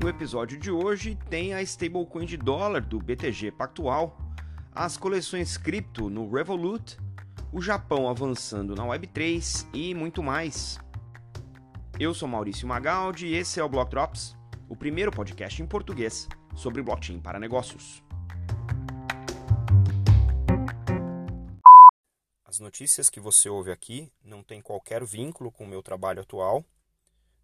No episódio de hoje tem a stablecoin de dólar do BTG Pactual, as coleções cripto no Revolut, o Japão avançando na Web3 e muito mais. Eu sou Maurício Magaldi e esse é o Block Drops, o primeiro podcast em português sobre blockchain para negócios. As notícias que você ouve aqui não têm qualquer vínculo com o meu trabalho atual,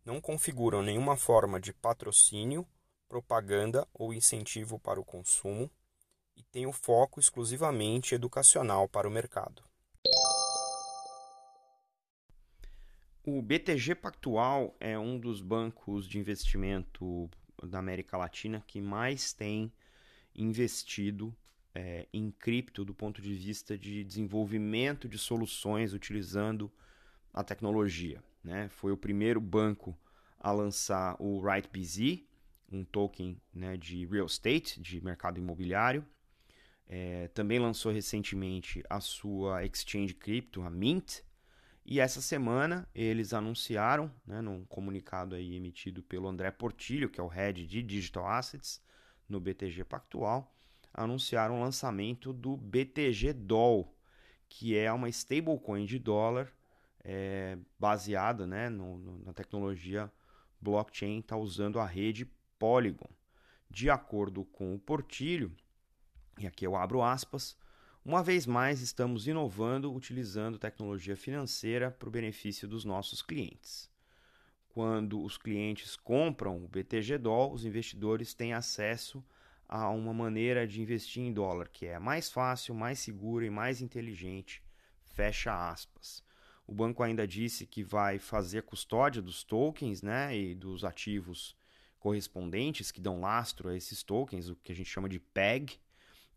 não configuram nenhuma forma de patrocínio, propaganda ou incentivo para o consumo e têm o foco exclusivamente educacional para o mercado. O BTG Pactual é um dos bancos de investimento da América Latina que mais tem investido é, em cripto do ponto de vista de desenvolvimento de soluções utilizando a tecnologia. Né? Foi o primeiro banco a lançar o RightBZ, um token né, de real estate, de mercado imobiliário. É, também lançou recentemente a sua exchange cripto, a Mint, e essa semana eles anunciaram, né, num comunicado aí emitido pelo André Portilho, que é o head de Digital Assets no BTG Pactual, anunciaram o lançamento do BTG Doll, que é uma stablecoin de dólar é, baseada né, no, no, na tecnologia blockchain, está usando a rede Polygon. De acordo com o Portilho, e aqui eu abro aspas, uma vez mais, estamos inovando utilizando tecnologia financeira para o benefício dos nossos clientes. Quando os clientes compram o BTG Doll, os investidores têm acesso a uma maneira de investir em dólar que é mais fácil, mais segura e mais inteligente. Fecha aspas. O banco ainda disse que vai fazer a custódia dos tokens né, e dos ativos correspondentes que dão lastro a esses tokens, o que a gente chama de PEG,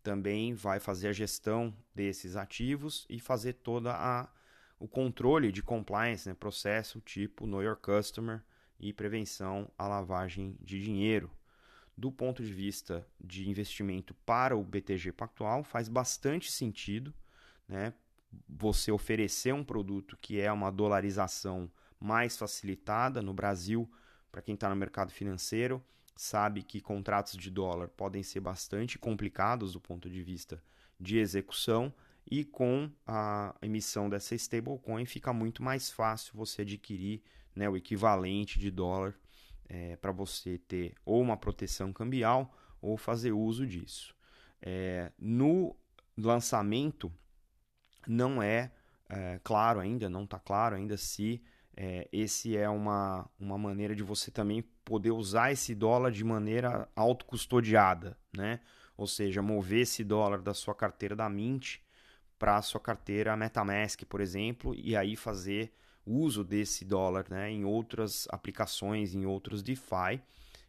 também vai fazer a gestão desses ativos e fazer toda a o controle de compliance, né, processo tipo Know Your Customer e prevenção à lavagem de dinheiro. Do ponto de vista de investimento para o BTG Pactual, faz bastante sentido né, você oferecer um produto que é uma dolarização mais facilitada no Brasil, para quem está no mercado financeiro sabe que contratos de dólar podem ser bastante complicados do ponto de vista de execução e com a emissão dessa stablecoin fica muito mais fácil você adquirir né, o equivalente de dólar é, para você ter ou uma proteção cambial ou fazer uso disso. É, no lançamento não é, é claro ainda, não está claro ainda se é, esse é uma, uma maneira de você também poder usar esse dólar de maneira autocustodiada, né? Ou seja, mover esse dólar da sua carteira da Mint para a sua carteira MetaMask, por exemplo, e aí fazer uso desse dólar né, em outras aplicações, em outros DeFi.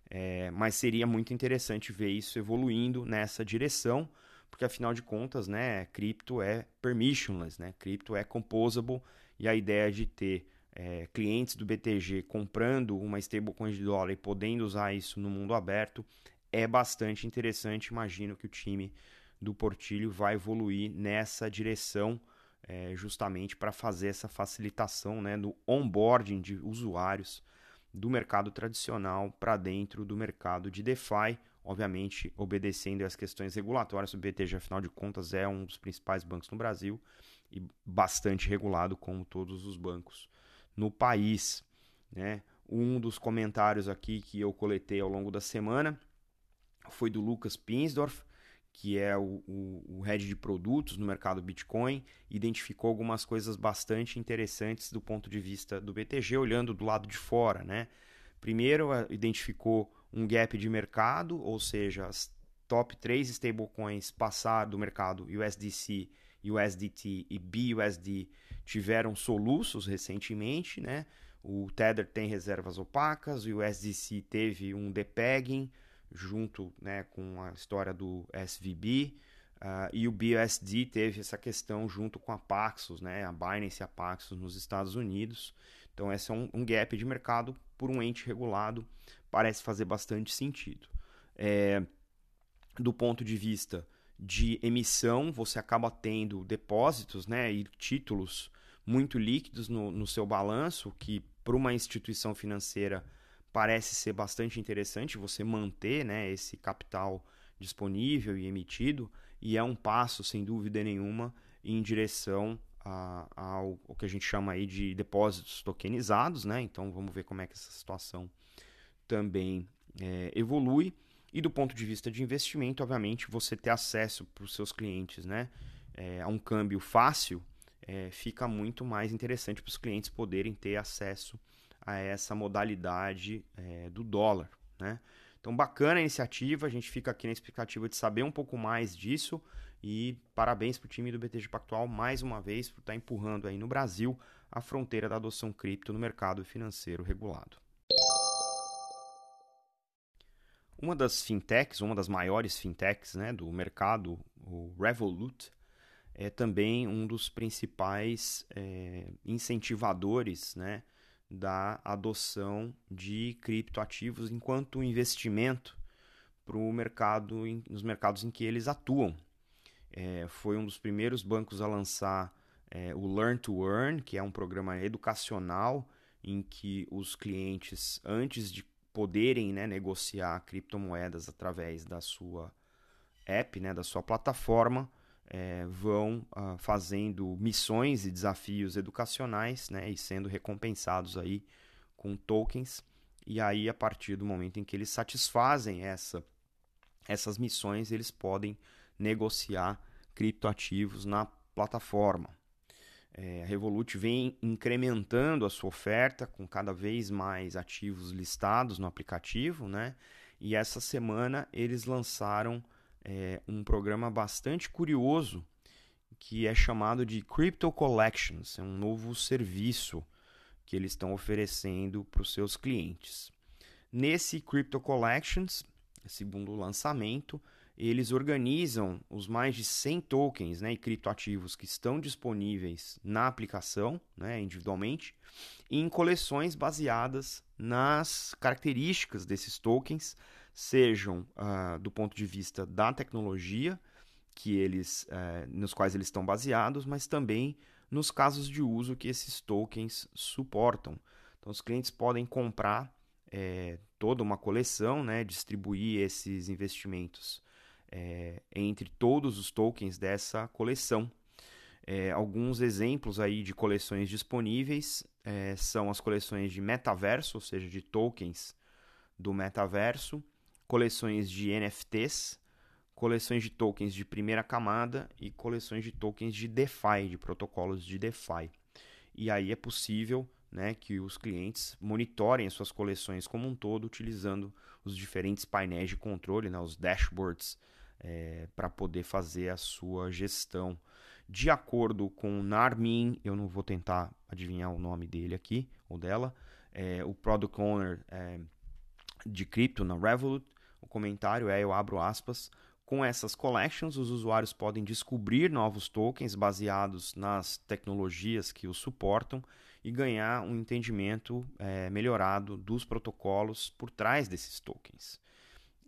É, mas seria muito interessante ver isso evoluindo nessa direção, porque afinal de contas, né, cripto é permissionless, né? Cripto é composable e a ideia de ter é, clientes do BTG comprando uma stablecoin de dólar e podendo usar isso no mundo aberto é bastante interessante. Imagino que o time do Portilho vai evoluir nessa direção, é, justamente para fazer essa facilitação né, do onboarding de usuários do mercado tradicional para dentro do mercado de DeFi, obviamente obedecendo às questões regulatórias. O BTG, afinal de contas, é um dos principais bancos no Brasil e bastante regulado, como todos os bancos no país. Né? Um dos comentários aqui que eu coletei ao longo da semana foi do Lucas Pinsdorf, que é o, o, o head de produtos no mercado Bitcoin, identificou algumas coisas bastante interessantes do ponto de vista do BTG, olhando do lado de fora. Né? Primeiro, identificou um gap de mercado, ou seja, as top 3 stablecoins passaram do mercado USDC, USDT e BUSD tiveram soluços recentemente, né? O Tether tem reservas opacas, o USDC teve um depegging junto né, com a história do SVB, uh, e o BUSD teve essa questão junto com a Paxos, né, a Binance e a Paxos nos Estados Unidos. Então, esse é um, um gap de mercado por um ente regulado, parece fazer bastante sentido. É, do ponto de vista de emissão, você acaba tendo depósitos né, e títulos muito líquidos no, no seu balanço, que para uma instituição financeira parece ser bastante interessante você manter né, esse capital disponível e emitido, e é um passo, sem dúvida nenhuma, em direção a, ao, que a gente chama aí de depósitos tokenizados, né? Então vamos ver como é que essa situação também é, evolui. E do ponto de vista de investimento, obviamente, você ter acesso para os seus clientes né, é, a um câmbio fácil é, fica muito mais interessante para os clientes poderem ter acesso a essa modalidade é, do dólar. Né? Então, bacana a iniciativa, a gente fica aqui na expectativa de saber um pouco mais disso e parabéns para o time do BTG Pactual mais uma vez por estar tá empurrando aí no Brasil a fronteira da adoção cripto no mercado financeiro regulado. Uma das fintechs, uma das maiores fintechs né, do mercado, o Revolut, é também um dos principais é, incentivadores né, da adoção de criptoativos enquanto investimento para o mercado, nos mercados em que eles atuam. É, foi um dos primeiros bancos a lançar é, o Learn to Earn, que é um programa educacional em que os clientes, antes de poderem né, negociar criptomoedas através da sua app, né, da sua plataforma, é, vão uh, fazendo missões e desafios educacionais né, e sendo recompensados aí com tokens. E aí, a partir do momento em que eles satisfazem essa, essas missões, eles podem negociar criptoativos na plataforma. É, a Revolut vem incrementando a sua oferta com cada vez mais ativos listados no aplicativo, né? E essa semana eles lançaram é, um programa bastante curioso que é chamado de Crypto Collections, é um novo serviço que eles estão oferecendo para os seus clientes. Nesse Crypto Collections, segundo o lançamento, eles organizam os mais de 100 tokens né, e criptoativos que estão disponíveis na aplicação, né, individualmente, em coleções baseadas nas características desses tokens, sejam uh, do ponto de vista da tecnologia que eles, uh, nos quais eles estão baseados, mas também nos casos de uso que esses tokens suportam. Então, os clientes podem comprar é, toda uma coleção, né, distribuir esses investimentos é, entre todos os tokens dessa coleção. É, alguns exemplos aí de coleções disponíveis é, são as coleções de metaverso, ou seja, de tokens do metaverso, coleções de NFTs, coleções de tokens de primeira camada e coleções de tokens de DeFi, de protocolos de DeFi. E aí é possível né, que os clientes monitorem as suas coleções como um todo utilizando os diferentes painéis de controle, né, os dashboards é, para poder fazer a sua gestão. De acordo com Narmin, eu não vou tentar adivinhar o nome dele aqui ou dela, é, o Product Owner é, de cripto na Revolut, o comentário é, eu abro aspas, com essas collections, os usuários podem descobrir novos tokens baseados nas tecnologias que os suportam e ganhar um entendimento é, melhorado dos protocolos por trás desses tokens.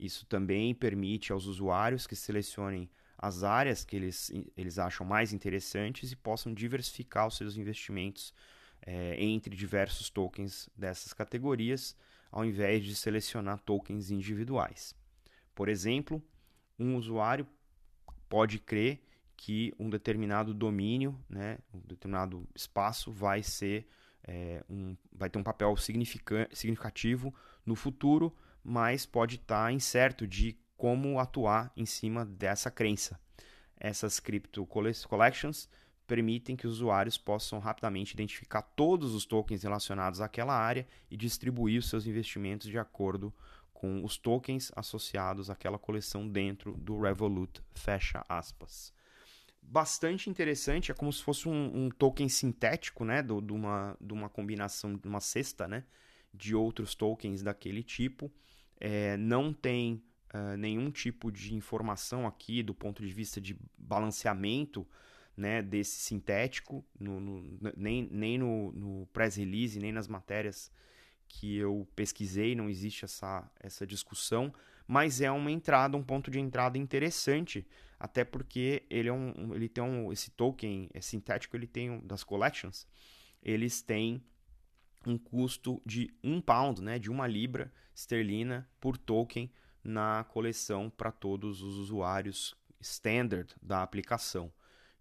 Isso também permite aos usuários que selecionem as áreas que eles, eles acham mais interessantes e possam diversificar os seus investimentos é, entre diversos tokens dessas categorias, ao invés de selecionar tokens individuais. Por exemplo, um usuário pode crer que um determinado domínio, né, um determinado espaço vai ser é, um, vai ter um papel significativo no futuro, mas pode estar tá incerto de como atuar em cima dessa crença. Essas crypto collections permitem que os usuários possam rapidamente identificar todos os tokens relacionados àquela área e distribuir os seus investimentos de acordo com os tokens associados àquela coleção dentro do Revolut, fecha aspas. Bastante interessante, é como se fosse um, um token sintético, né, de, uma, de uma combinação, de uma cesta, né, de outros tokens daquele tipo é, não tem uh, nenhum tipo de informação aqui do ponto de vista de balanceamento né, desse sintético, no, no, nem, nem no, no press release, nem nas matérias que eu pesquisei, não existe essa, essa discussão, mas é uma entrada, um ponto de entrada interessante, até porque ele, é um, ele tem um, esse token é sintético, ele tem um, das collections, eles têm um custo de um pound, né, de uma libra esterlina por token na coleção para todos os usuários standard da aplicação.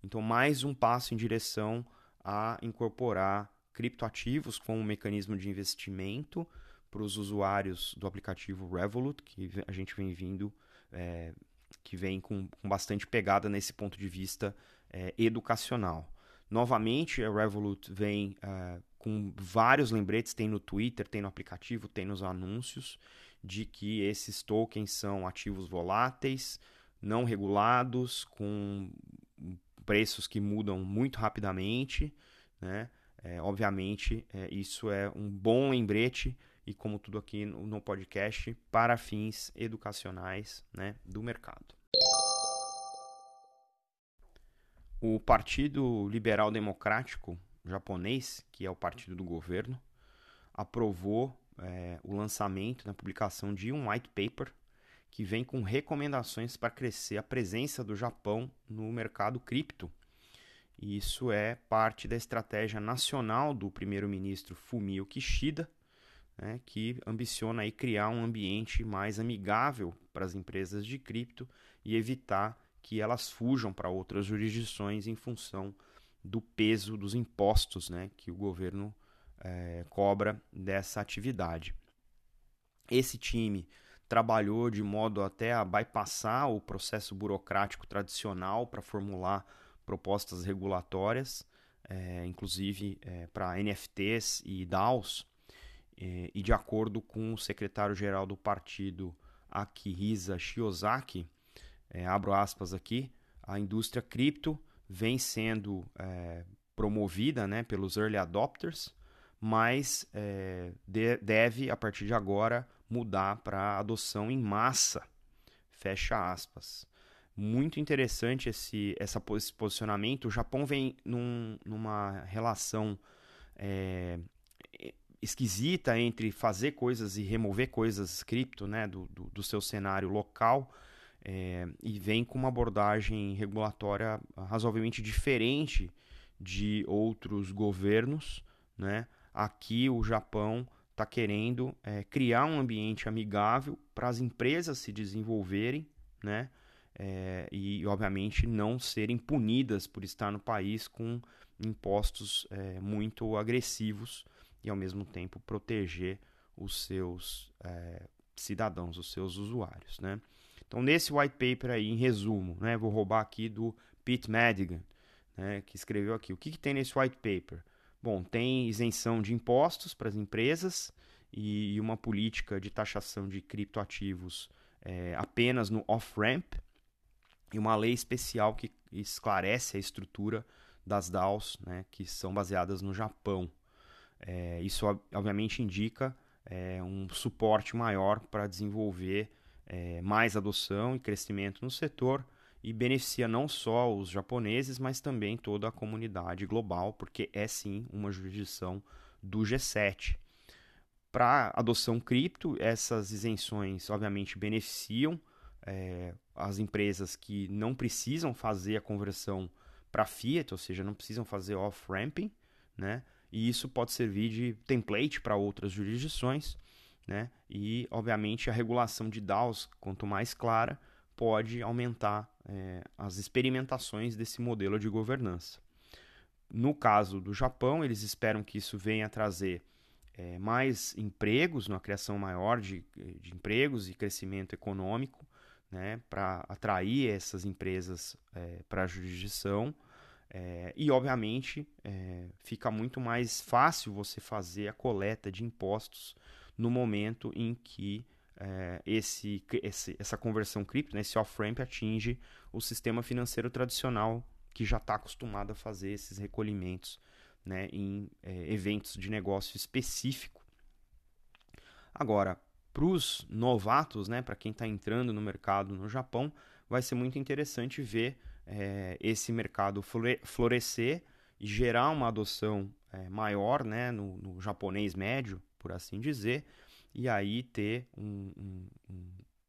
Então, mais um passo em direção a incorporar criptoativos como um mecanismo de investimento para os usuários do aplicativo Revolut, que a gente vem vindo, é, que vem com, com, bastante pegada nesse ponto de vista é, educacional. Novamente, a Revolut vem é, com vários lembretes, tem no Twitter, tem no aplicativo, tem nos anúncios, de que esses tokens são ativos voláteis, não regulados, com preços que mudam muito rapidamente, né? É, obviamente, é, isso é um bom lembrete e como tudo aqui no, no podcast para fins educacionais né, do mercado. O Partido Liberal Democrático japonês, que é o partido do governo, aprovou é, o lançamento, na publicação de um white paper que vem com recomendações para crescer a presença do Japão no mercado cripto. E isso é parte da estratégia nacional do primeiro-ministro Fumio Kishida, né, que ambiciona aí criar um ambiente mais amigável para as empresas de cripto e evitar que elas fujam para outras jurisdições em função do peso dos impostos né, que o governo é, cobra dessa atividade. Esse time trabalhou de modo até a bypassar o processo burocrático tradicional para formular propostas regulatórias, é, inclusive é, para NFTs e DAOs, e de acordo com o secretário-geral do partido, Akihisa Shiozaki, é, abro aspas aqui, a indústria cripto vem sendo é, promovida né, pelos early adopters, mas é, de, deve, a partir de agora, mudar para adoção em massa. Fecha aspas. Muito interessante esse, essa, esse posicionamento. O Japão vem num, numa relação é, esquisita entre fazer coisas e remover coisas cripto né, do, do, do seu cenário local é, e vem com uma abordagem regulatória razoavelmente diferente de outros governos. Né? Aqui o Japão está querendo é, criar um ambiente amigável para as empresas se desenvolverem né? É, e, obviamente, não serem punidas por estar no país com impostos é, muito agressivos e, ao mesmo tempo, proteger os seus é, cidadãos, os seus usuários. Né? Então, nesse white paper aí, em resumo, né, vou roubar aqui do Pete Madigan, né, que escreveu aqui. O que, que tem nesse white paper? Bom, tem isenção de impostos para as empresas e uma política de taxação de criptoativos é, apenas no off-ramp e uma lei especial que esclarece a estrutura das DAOs, né, que são baseadas no Japão. É, isso, obviamente, indica é, um suporte maior para desenvolver é, mais adoção e crescimento no setor e beneficia não só os japoneses, mas também toda a comunidade global, porque é sim uma jurisdição do G7. Para adoção cripto, essas isenções obviamente beneficiam é, as empresas que não precisam fazer a conversão para fiat, ou seja, não precisam fazer off-ramping, né? E isso pode servir de template para outras jurisdições né? E, obviamente, a regulação de DAOs, quanto mais clara, pode aumentar é, as experimentações desse modelo de governança. No caso do Japão, eles esperam que isso venha trazer é, mais empregos, uma criação maior de, de empregos e crescimento econômico, né, para atrair essas empresas é, para a jurisdição. É, e, obviamente, é, fica muito mais fácil você fazer a coleta de impostos no momento em que é, esse, esse, essa conversão cripto, né, esse off-ramp, atinge o sistema financeiro tradicional que já está acostumado a fazer esses recolhimentos né, em é, eventos de negócio específico. Agora, para os novatos, né, para quem está entrando no mercado no Japão, vai ser muito interessante ver é, esse mercado florescer e gerar uma adoção é, maior né, no, no japonês médio, por assim dizer, e aí ter um, um,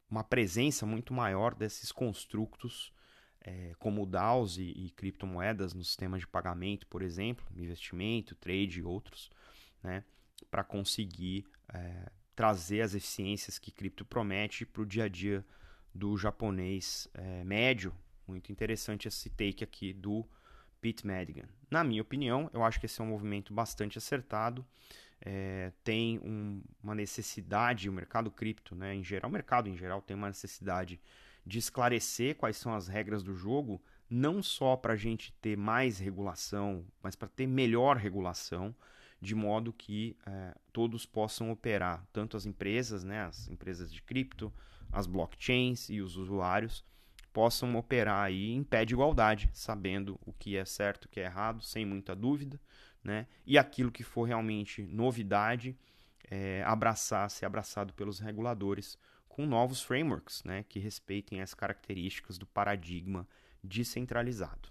uma presença muito maior desses construtos é, como DAOs e, e, criptomoedas no sistema de pagamento, por exemplo, investimento, trade e outros, né? para conseguir é, trazer as eficiências que cripto promete para o dia a dia do japonês é, médio. Muito interessante esse take aqui do Pete Madigan. Na minha opinião, eu acho que esse é um movimento bastante acertado. É, tem um, uma necessidade, o mercado cripto, né, em geral, o mercado em geral tem uma necessidade de esclarecer quais são as regras do jogo, não só para a gente ter mais regulação, mas para ter melhor regulação, de modo que é, todos possam operar, tanto as empresas, né, as empresas de cripto, as blockchains e os usuários possam operar aí em pé de igualdade, sabendo o que é certo, o que é errado, sem muita dúvida, né? E aquilo que for realmente novidade, é, abraçar, ser abraçado pelos reguladores com novos frameworks, né, que respeitem as características do paradigma descentralizado.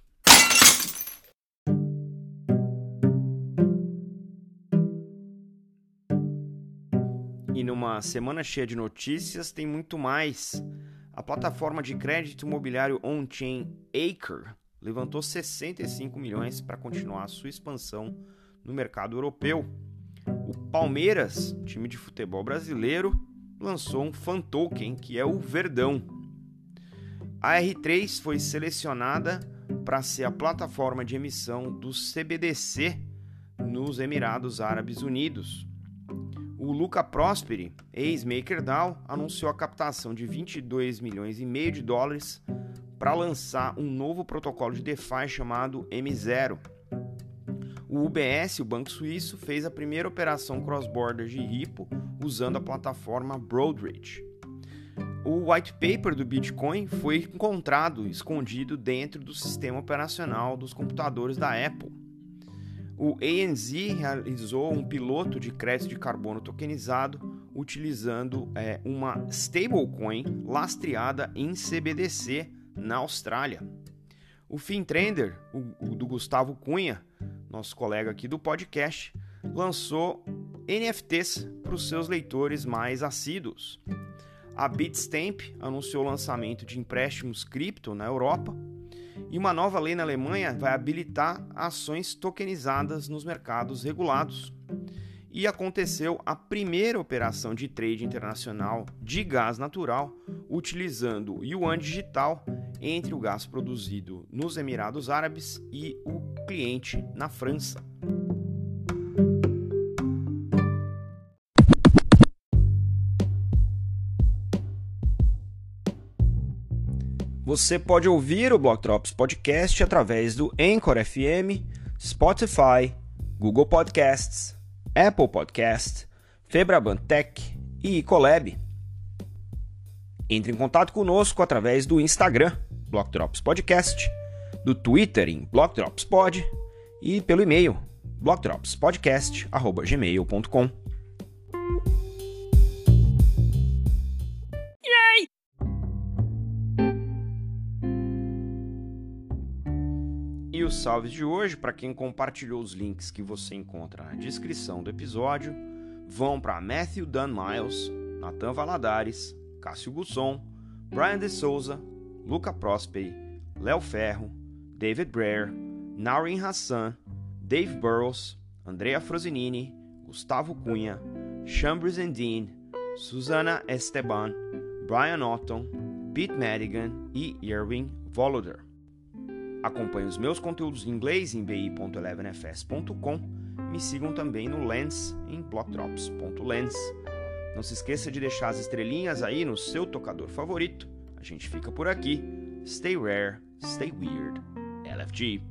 E numa semana cheia de notícias, tem muito mais. A plataforma de crédito imobiliário on-chain Acre levantou 65 milhões para continuar sua expansão no mercado europeu. O Palmeiras, time de futebol brasileiro, lançou um fan token que é o Verdão. A R3 foi selecionada para ser a plataforma de emissão do CBDC nos Emirados Árabes Unidos. O Luca Prosperi, ex-MakerDAO, anunciou a captação de 22 milhões e meio de dólares para lançar um novo protocolo de DeFi chamado M0. O UBS, o Banco Suíço, fez a primeira operação cross-border de Ripple usando a plataforma Broadridge. O white paper do Bitcoin foi encontrado escondido dentro do sistema operacional dos computadores da Apple o ANZ realizou um piloto de crédito de carbono tokenizado utilizando é, uma stablecoin lastreada em CBDC na Austrália. O FinTrender, o, o do Gustavo Cunha, nosso colega aqui do podcast, lançou NFTs para os seus leitores mais assíduos. A Bitstamp anunciou o lançamento de empréstimos cripto na Europa e uma nova lei na Alemanha vai habilitar ações tokenizadas nos mercados regulados. E aconteceu a primeira operação de trade internacional de gás natural utilizando yuan digital entre o gás produzido nos Emirados Árabes e o cliente na França. Você pode ouvir o Block Drops Podcast através do Anchor FM, Spotify, Google Podcasts, Apple Podcasts, Febraban Tech e Ecolab. Entre em contato conosco através do Instagram, Block Drops Podcast, do Twitter em Block Drops Pod e pelo e-mail blockdropspodcast@gmail.com. os salves de hoje, para quem compartilhou os links que você encontra na descrição do episódio, vão para Matthew Dan Miles, Nathan Valadares, Cássio Gusson, Brian de Souza, Luca Prosperi, Léo Ferro, David Breyer, Naurin Hassan, Dave Burrows, Andrea Frosinini, Gustavo Cunha, Chambers Dean, Susana Esteban, Brian Otton, Pete Madigan e Irving Voloder. Acompanhe os meus conteúdos em inglês em bi.elevenfs.com. Me sigam também no Lens em blockdrops.lens. Não se esqueça de deixar as estrelinhas aí no seu tocador favorito. A gente fica por aqui. Stay rare, stay weird. LFG.